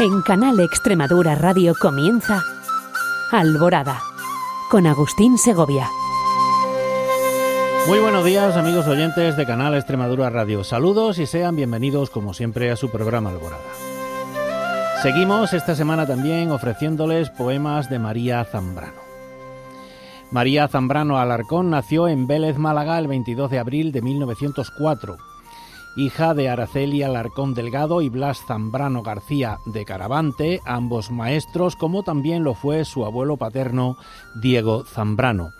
En Canal Extremadura Radio comienza Alborada con Agustín Segovia. Muy buenos días amigos oyentes de Canal Extremadura Radio. Saludos y sean bienvenidos como siempre a su programa Alborada. Seguimos esta semana también ofreciéndoles poemas de María Zambrano. María Zambrano Alarcón nació en Vélez, Málaga, el 22 de abril de 1904 hija de Araceli Alarcón Delgado y Blas Zambrano García de Caravante, ambos maestros, como también lo fue su abuelo paterno Diego Zambrano.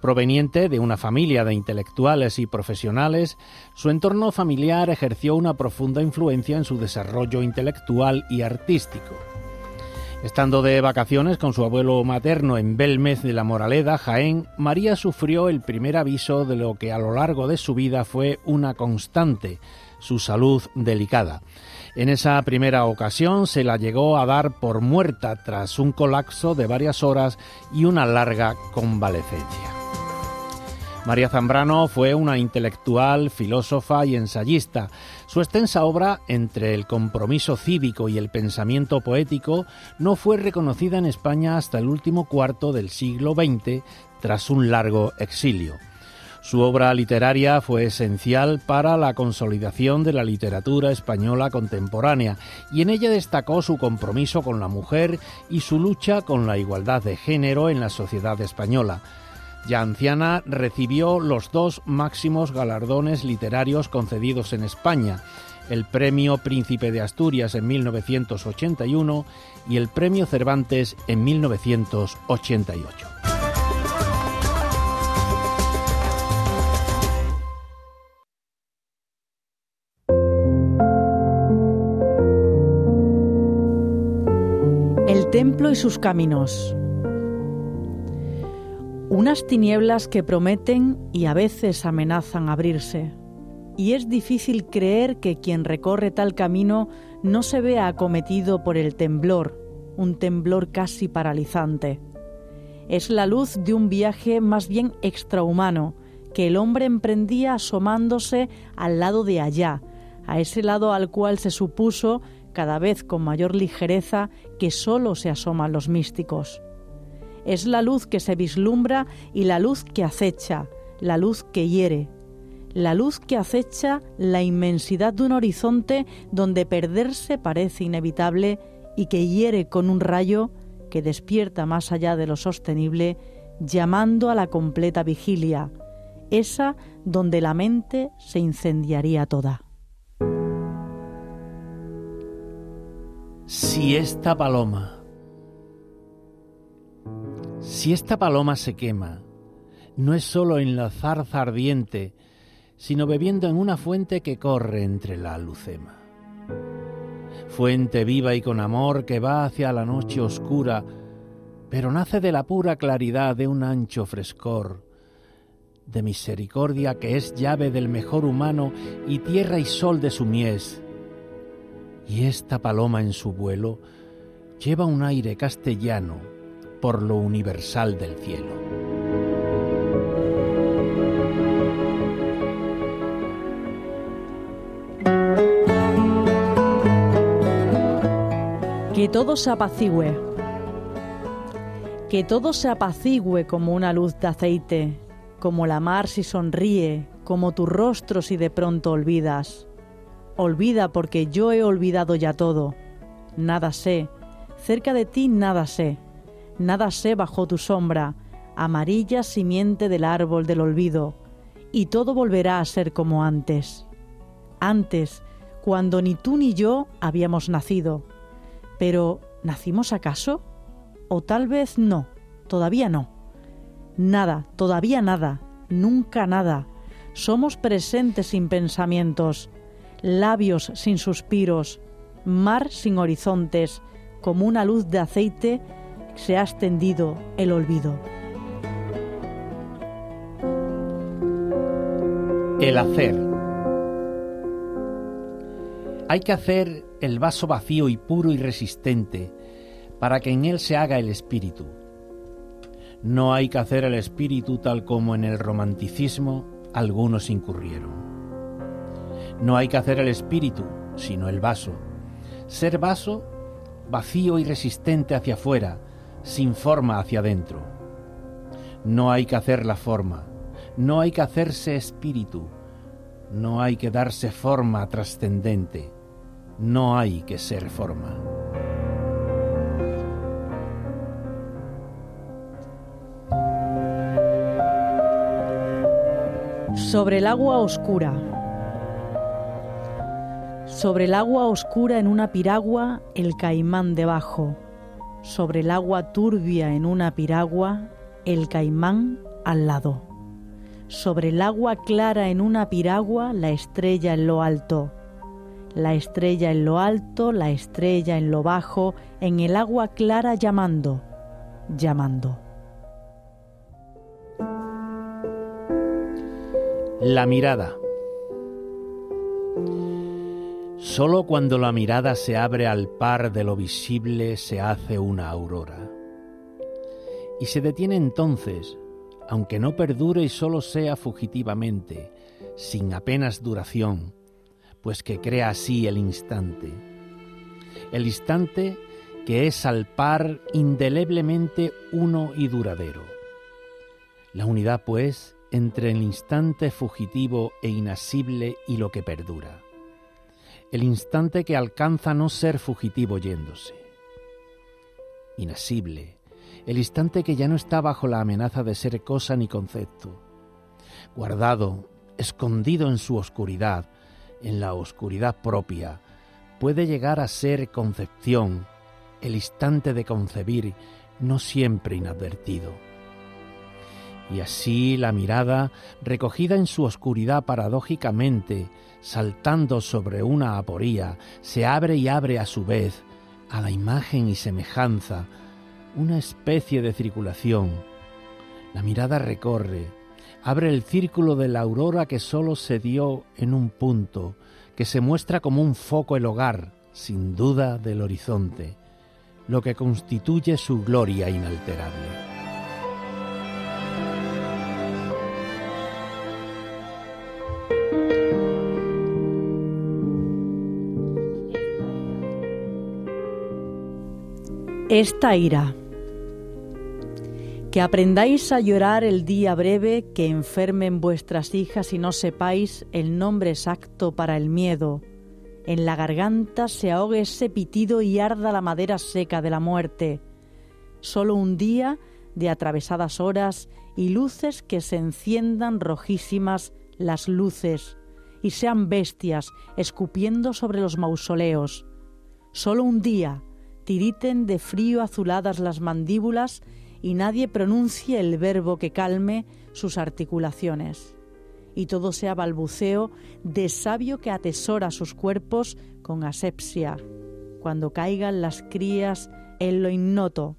Proveniente de una familia de intelectuales y profesionales, su entorno familiar ejerció una profunda influencia en su desarrollo intelectual y artístico. Estando de vacaciones con su abuelo materno en Belmez de la Moraleda, Jaén, María sufrió el primer aviso de lo que a lo largo de su vida fue una constante, su salud delicada. En esa primera ocasión se la llegó a dar por muerta tras un colapso de varias horas y una larga convalecencia. María Zambrano fue una intelectual, filósofa y ensayista. Su extensa obra, entre el compromiso cívico y el pensamiento poético, no fue reconocida en España hasta el último cuarto del siglo XX, tras un largo exilio. Su obra literaria fue esencial para la consolidación de la literatura española contemporánea y en ella destacó su compromiso con la mujer y su lucha con la igualdad de género en la sociedad española. Ya anciana, recibió los dos máximos galardones literarios concedidos en España, el Premio Príncipe de Asturias en 1981 y el Premio Cervantes en 1988. El templo y sus caminos. Unas tinieblas que prometen y a veces amenazan abrirse. Y es difícil creer que quien recorre tal camino no se vea acometido por el temblor, un temblor casi paralizante. Es la luz de un viaje más bien extrahumano que el hombre emprendía asomándose al lado de allá, a ese lado al cual se supuso cada vez con mayor ligereza que sólo se asoman los místicos es la luz que se vislumbra y la luz que acecha, la luz que hiere, la luz que acecha la inmensidad de un horizonte donde perderse parece inevitable y que hiere con un rayo que despierta más allá de lo sostenible, llamando a la completa vigilia, esa donde la mente se incendiaría toda. Si esta paloma si esta paloma se quema, no es sólo en la zarza ardiente, sino bebiendo en una fuente que corre entre la lucema. Fuente viva y con amor que va hacia la noche oscura, pero nace de la pura claridad de un ancho frescor, de misericordia que es llave del mejor humano y tierra y sol de su mies. Y esta paloma en su vuelo lleva un aire castellano, por lo universal del cielo. Que todo se apacigüe. Que todo se apacigüe como una luz de aceite, como la mar si sonríe, como tu rostro si de pronto olvidas. Olvida porque yo he olvidado ya todo. Nada sé, cerca de ti nada sé nada sé bajo tu sombra, amarilla simiente del árbol del olvido, y todo volverá a ser como antes. Antes, cuando ni tú ni yo habíamos nacido. Pero, ¿nacimos acaso? O tal vez no, todavía no. Nada, todavía nada, nunca nada. Somos presentes sin pensamientos, labios sin suspiros, mar sin horizontes, como una luz de aceite se ha extendido el olvido. El hacer. Hay que hacer el vaso vacío y puro y resistente para que en él se haga el espíritu. No hay que hacer el espíritu tal como en el romanticismo algunos incurrieron. No hay que hacer el espíritu, sino el vaso. Ser vaso vacío y resistente hacia afuera, sin forma hacia adentro. No hay que hacer la forma, no hay que hacerse espíritu, no hay que darse forma trascendente, no hay que ser forma. Sobre el agua oscura. Sobre el agua oscura en una piragua, el caimán debajo. Sobre el agua turbia en una piragua, el caimán al lado. Sobre el agua clara en una piragua, la estrella en lo alto. La estrella en lo alto, la estrella en lo bajo, en el agua clara llamando, llamando. La mirada. Solo cuando la mirada se abre al par de lo visible se hace una aurora. Y se detiene entonces, aunque no perdure y solo sea fugitivamente, sin apenas duración, pues que crea así el instante. El instante que es al par indeleblemente uno y duradero. La unidad, pues, entre el instante fugitivo e inasible y lo que perdura. El instante que alcanza no ser fugitivo yéndose. Inasible. El instante que ya no está bajo la amenaza de ser cosa ni concepto. Guardado, escondido en su oscuridad, en la oscuridad propia, puede llegar a ser concepción, el instante de concebir, no siempre inadvertido y así la mirada, recogida en su oscuridad paradójicamente, saltando sobre una aporía, se abre y abre a su vez a la imagen y semejanza, una especie de circulación. La mirada recorre, abre el círculo de la aurora que sólo se dio en un punto, que se muestra como un foco el hogar, sin duda, del horizonte, lo que constituye su gloria inalterable. Esta ira. Que aprendáis a llorar el día breve que enfermen vuestras hijas y no sepáis el nombre exacto para el miedo. En la garganta se ahogue ese pitido y arda la madera seca de la muerte. Solo un día de atravesadas horas y luces que se enciendan rojísimas las luces y sean bestias escupiendo sobre los mausoleos. Solo un día tiriten de frío azuladas las mandíbulas y nadie pronuncie el verbo que calme sus articulaciones. Y todo sea balbuceo de sabio que atesora sus cuerpos con asepsia, cuando caigan las crías en lo ignoto.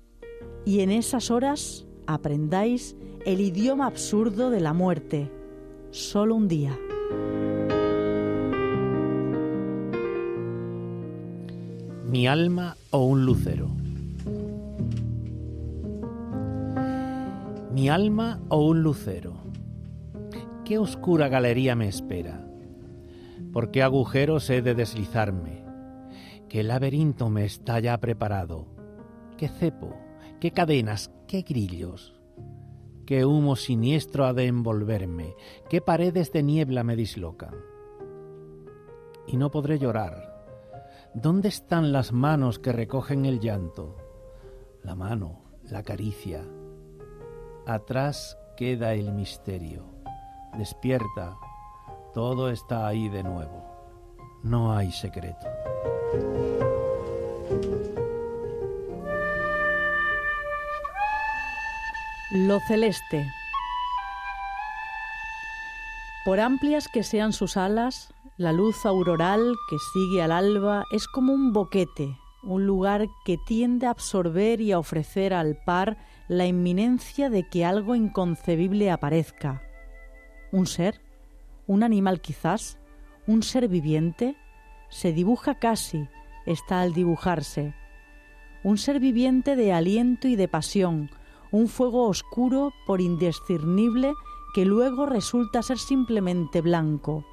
Y en esas horas aprendáis el idioma absurdo de la muerte, solo un día. Mi alma o un lucero. Mi alma o un lucero. ¿Qué oscura galería me espera? ¿Por qué agujeros he de deslizarme? ¿Qué laberinto me está ya preparado? ¿Qué cepo? ¿Qué cadenas? ¿Qué grillos? ¿Qué humo siniestro ha de envolverme? ¿Qué paredes de niebla me dislocan? Y no podré llorar, ¿Dónde están las manos que recogen el llanto? La mano, la caricia. Atrás queda el misterio. Despierta, todo está ahí de nuevo. No hay secreto. Lo celeste. Por amplias que sean sus alas, la luz auroral que sigue al alba es como un boquete, un lugar que tiende a absorber y a ofrecer al par la inminencia de que algo inconcebible aparezca. ¿Un ser? ¿Un animal quizás? ¿Un ser viviente? Se dibuja casi, está al dibujarse. Un ser viviente de aliento y de pasión, un fuego oscuro por indiscernible que luego resulta ser simplemente blanco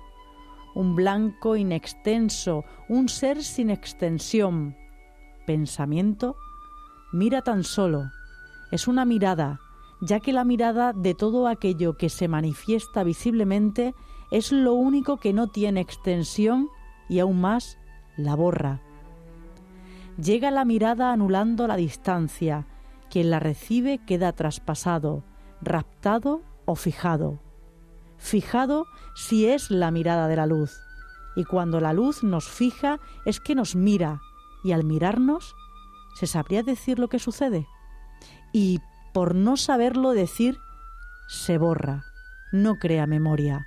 un blanco inextenso, un ser sin extensión, pensamiento, mira tan solo, es una mirada, ya que la mirada de todo aquello que se manifiesta visiblemente es lo único que no tiene extensión y aún más la borra. Llega la mirada anulando la distancia, quien la recibe queda traspasado, raptado o fijado. Fijado si es la mirada de la luz, y cuando la luz nos fija es que nos mira, y al mirarnos, ¿se sabría decir lo que sucede? Y por no saberlo decir, se borra, no crea memoria.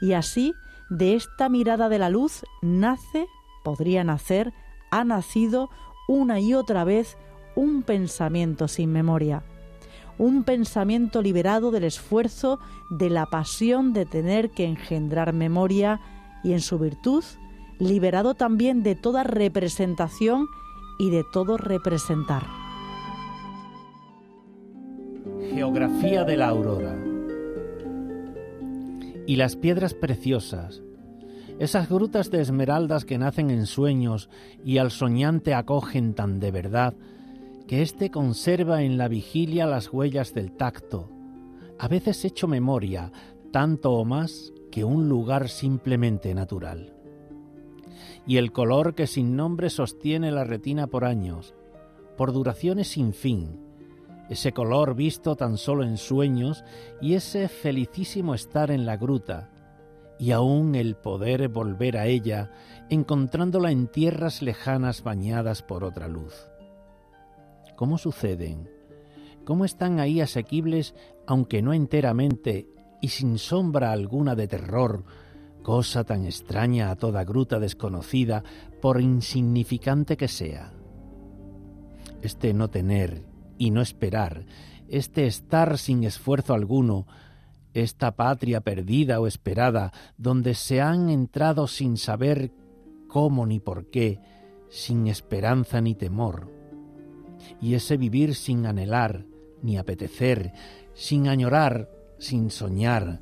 Y así, de esta mirada de la luz nace, podría nacer, ha nacido una y otra vez un pensamiento sin memoria, un pensamiento liberado del esfuerzo, de la pasión de tener que engendrar memoria y en su virtud, liberado también de toda representación y de todo representar. Geografía de la aurora. Y las piedras preciosas, esas grutas de esmeraldas que nacen en sueños y al soñante acogen tan de verdad, que éste conserva en la vigilia las huellas del tacto, a veces hecho memoria, tanto o más que un lugar simplemente natural. Y el color que sin nombre sostiene la retina por años, por duraciones sin fin, ese color visto tan solo en sueños y ese felicísimo estar en la gruta, y aún el poder volver a ella, encontrándola en tierras lejanas bañadas por otra luz. ¿Cómo suceden? ¿Cómo están ahí asequibles, aunque no enteramente y sin sombra alguna de terror, cosa tan extraña a toda gruta desconocida, por insignificante que sea? Este no tener y no esperar, este estar sin esfuerzo alguno, esta patria perdida o esperada, donde se han entrado sin saber cómo ni por qué, sin esperanza ni temor, y ese vivir sin anhelar ni apetecer, sin añorar, sin soñar,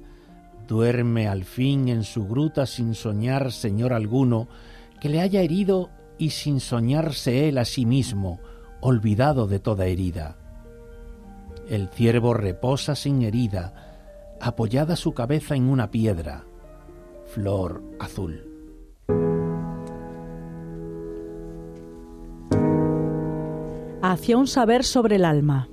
duerme al fin en su gruta sin soñar señor alguno que le haya herido y sin soñarse él a sí mismo, olvidado de toda herida. El ciervo reposa sin herida, apoyada su cabeza en una piedra, flor azul. Hacia un saber sobre el alma.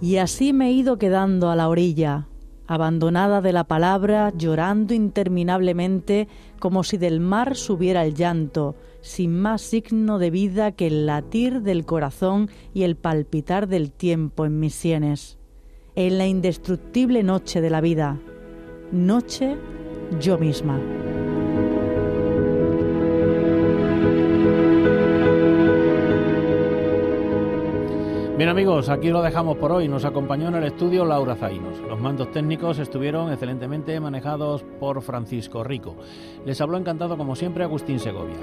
Y así me he ido quedando a la orilla, abandonada de la palabra, llorando interminablemente como si del mar subiera el llanto, sin más signo de vida que el latir del corazón y el palpitar del tiempo en mis sienes. En la indestructible noche de la vida, noche yo misma. Bien amigos, aquí lo dejamos por hoy. Nos acompañó en el estudio Laura Zainos. Los mandos técnicos estuvieron excelentemente manejados por Francisco Rico. Les habló encantado como siempre Agustín Segovia.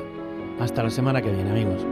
Hasta la semana que viene amigos.